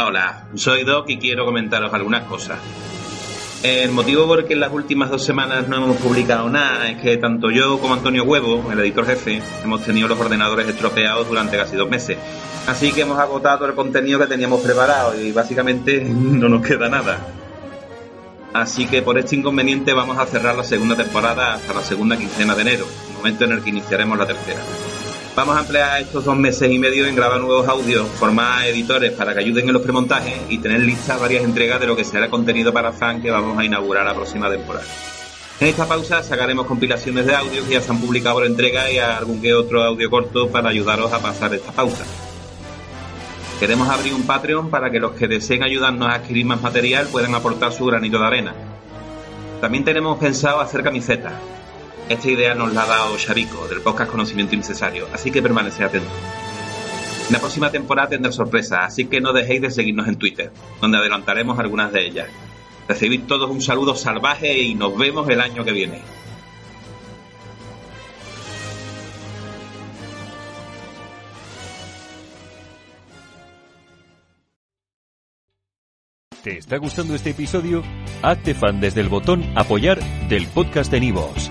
Hola, soy Doc y quiero comentaros algunas cosas. El motivo por el que en las últimas dos semanas no hemos publicado nada es que tanto yo como Antonio Huevo, el editor jefe, hemos tenido los ordenadores estropeados durante casi dos meses. Así que hemos agotado el contenido que teníamos preparado y básicamente no nos queda nada. Así que por este inconveniente vamos a cerrar la segunda temporada hasta la segunda quincena de enero, momento en el que iniciaremos la tercera. Vamos a emplear estos dos meses y medio en grabar nuevos audios, formar editores para que ayuden en los premontajes y tener listas varias entregas de lo que será contenido para fan que vamos a inaugurar la próxima temporada. En esta pausa sacaremos compilaciones de audios que ya se han publicado por entrega y algún que otro audio corto para ayudaros a pasar esta pausa. Queremos abrir un Patreon para que los que deseen ayudarnos a adquirir más material puedan aportar su granito de arena. También tenemos pensado hacer camisetas, esta idea nos la ha dado Xavico, del podcast Conocimiento Innecesario, así que permanece atento. En la próxima temporada tendrá sorpresas, así que no dejéis de seguirnos en Twitter, donde adelantaremos algunas de ellas. Recibid todos un saludo salvaje y nos vemos el año que viene. ¿Te está gustando este episodio? Hazte fan desde el botón Apoyar del podcast de Nivos.